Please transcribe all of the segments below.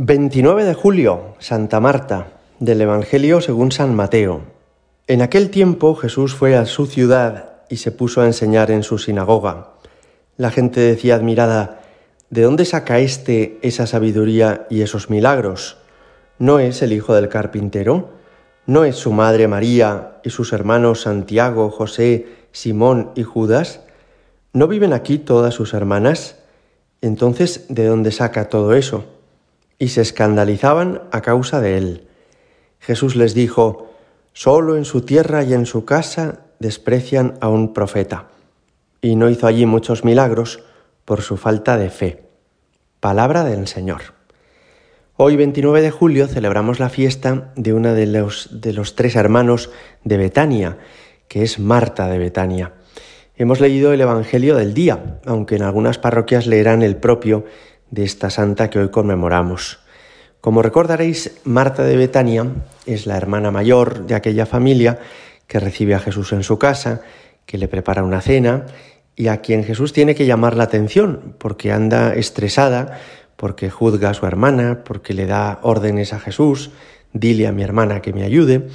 29 de julio, Santa Marta, del Evangelio según San Mateo. En aquel tiempo Jesús fue a su ciudad y se puso a enseñar en su sinagoga. La gente decía admirada, ¿de dónde saca éste esa sabiduría y esos milagros? ¿No es el hijo del carpintero? ¿No es su madre María y sus hermanos Santiago, José, Simón y Judas? ¿No viven aquí todas sus hermanas? Entonces, ¿de dónde saca todo eso? Y se escandalizaban a causa de él. Jesús les dijo, Solo en su tierra y en su casa desprecian a un profeta. Y no hizo allí muchos milagros por su falta de fe. Palabra del Señor. Hoy 29 de julio celebramos la fiesta de una de los, de los tres hermanos de Betania, que es Marta de Betania. Hemos leído el Evangelio del día, aunque en algunas parroquias leerán el propio de esta santa que hoy conmemoramos. Como recordaréis, Marta de Betania es la hermana mayor de aquella familia que recibe a Jesús en su casa, que le prepara una cena y a quien Jesús tiene que llamar la atención porque anda estresada, porque juzga a su hermana, porque le da órdenes a Jesús, dile a mi hermana que me ayude.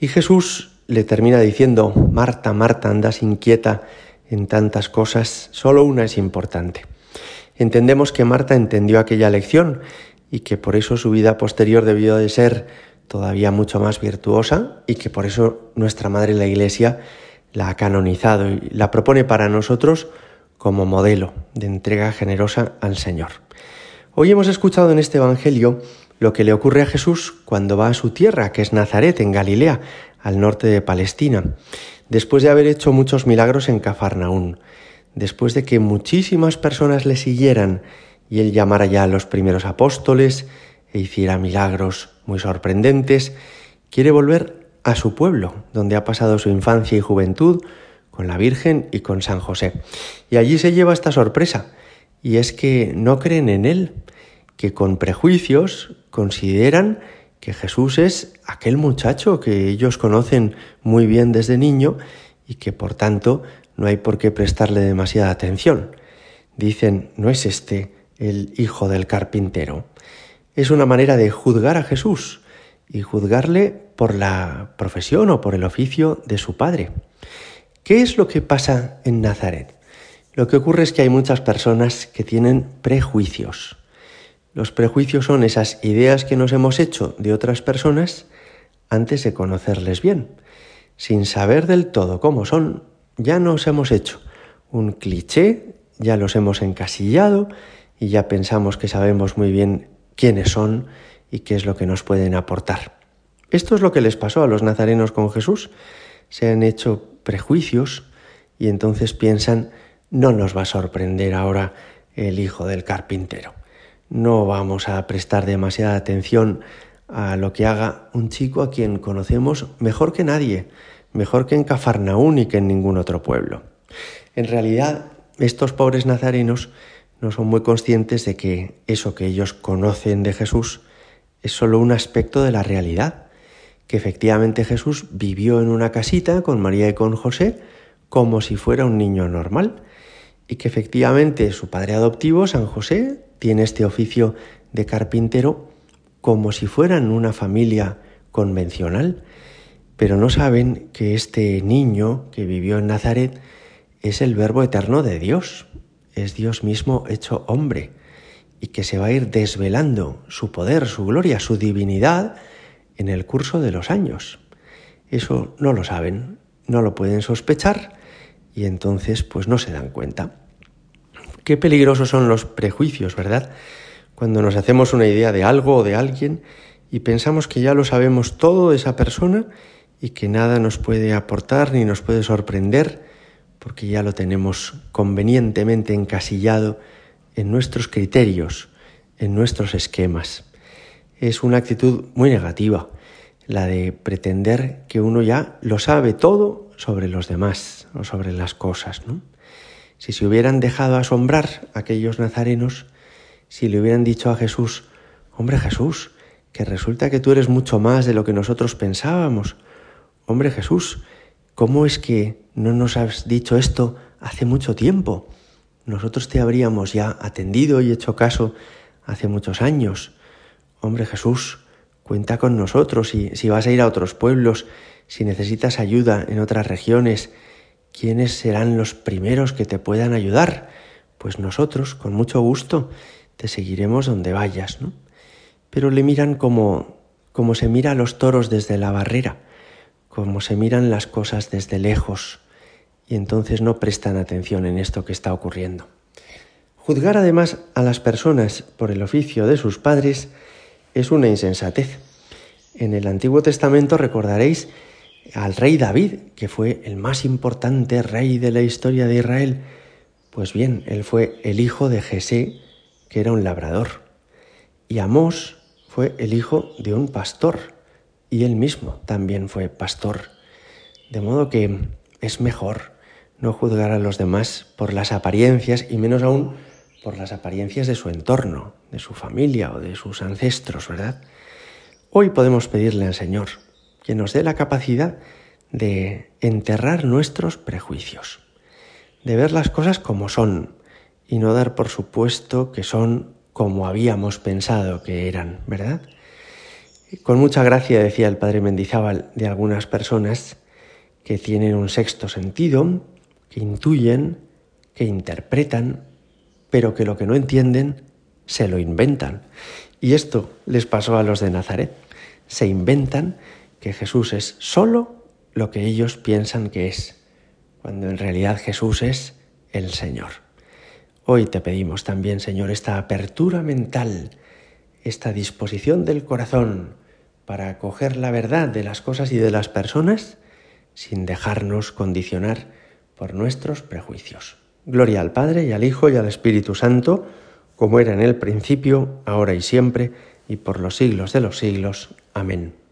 Y Jesús le termina diciendo, Marta, Marta, andas inquieta en tantas cosas, solo una es importante. Entendemos que Marta entendió aquella lección y que por eso su vida posterior debió de ser todavía mucho más virtuosa y que por eso nuestra Madre la Iglesia la ha canonizado y la propone para nosotros como modelo de entrega generosa al Señor. Hoy hemos escuchado en este Evangelio lo que le ocurre a Jesús cuando va a su tierra, que es Nazaret, en Galilea, al norte de Palestina, después de haber hecho muchos milagros en Cafarnaún después de que muchísimas personas le siguieran y él llamara ya a los primeros apóstoles e hiciera milagros muy sorprendentes, quiere volver a su pueblo, donde ha pasado su infancia y juventud, con la Virgen y con San José. Y allí se lleva esta sorpresa, y es que no creen en él, que con prejuicios consideran que Jesús es aquel muchacho que ellos conocen muy bien desde niño y que por tanto no hay por qué prestarle demasiada atención. Dicen, no es este el hijo del carpintero. Es una manera de juzgar a Jesús y juzgarle por la profesión o por el oficio de su padre. ¿Qué es lo que pasa en Nazaret? Lo que ocurre es que hay muchas personas que tienen prejuicios. Los prejuicios son esas ideas que nos hemos hecho de otras personas antes de conocerles bien. Sin saber del todo cómo son, ya nos hemos hecho un cliché, ya los hemos encasillado y ya pensamos que sabemos muy bien quiénes son y qué es lo que nos pueden aportar. Esto es lo que les pasó a los nazarenos con Jesús. Se han hecho prejuicios y entonces piensan, no nos va a sorprender ahora el hijo del carpintero. No vamos a prestar demasiada atención a lo que haga un chico a quien conocemos mejor que nadie, mejor que en Cafarnaún y que en ningún otro pueblo. En realidad, estos pobres nazarenos no son muy conscientes de que eso que ellos conocen de Jesús es solo un aspecto de la realidad, que efectivamente Jesús vivió en una casita con María y con José como si fuera un niño normal, y que efectivamente su padre adoptivo, San José, tiene este oficio de carpintero como si fueran una familia convencional, pero no saben que este niño que vivió en Nazaret es el verbo eterno de Dios, es Dios mismo hecho hombre, y que se va a ir desvelando su poder, su gloria, su divinidad en el curso de los años. Eso no lo saben, no lo pueden sospechar y entonces pues no se dan cuenta. Qué peligrosos son los prejuicios, ¿verdad? Cuando nos hacemos una idea de algo o de alguien y pensamos que ya lo sabemos todo de esa persona y que nada nos puede aportar ni nos puede sorprender porque ya lo tenemos convenientemente encasillado en nuestros criterios, en nuestros esquemas. Es una actitud muy negativa, la de pretender que uno ya lo sabe todo sobre los demás o sobre las cosas. Si se hubieran dejado asombrar aquellos nazarenos, si le hubieran dicho a Jesús, hombre Jesús, que resulta que tú eres mucho más de lo que nosotros pensábamos, hombre Jesús, ¿cómo es que no nos has dicho esto hace mucho tiempo? Nosotros te habríamos ya atendido y hecho caso hace muchos años. hombre Jesús, cuenta con nosotros y si vas a ir a otros pueblos, si necesitas ayuda en otras regiones, ¿quiénes serán los primeros que te puedan ayudar? Pues nosotros, con mucho gusto, te seguiremos donde vayas, ¿no? Pero le miran como, como se mira a los toros desde la barrera, como se miran las cosas desde lejos, y entonces no prestan atención en esto que está ocurriendo. Juzgar además a las personas por el oficio de sus padres es una insensatez. En el Antiguo Testamento recordaréis al rey David, que fue el más importante rey de la historia de Israel. Pues bien, él fue el hijo de Jesé, que era un labrador. Y Amós fue el hijo de un pastor, y él mismo también fue pastor. De modo que es mejor no juzgar a los demás por las apariencias y menos aún por las apariencias de su entorno, de su familia o de sus ancestros, ¿verdad? Hoy podemos pedirle al Señor que nos dé la capacidad de enterrar nuestros prejuicios, de ver las cosas como son y no dar por supuesto que son como habíamos pensado que eran, ¿verdad? Con mucha gracia decía el padre Mendizábal de algunas personas que tienen un sexto sentido, que intuyen, que interpretan, pero que lo que no entienden se lo inventan. Y esto les pasó a los de Nazaret. Se inventan que Jesús es solo lo que ellos piensan que es, cuando en realidad Jesús es el Señor. Hoy te pedimos también, Señor, esta apertura mental, esta disposición del corazón para acoger la verdad de las cosas y de las personas sin dejarnos condicionar por nuestros prejuicios. Gloria al Padre y al Hijo y al Espíritu Santo, como era en el principio, ahora y siempre, y por los siglos de los siglos. Amén.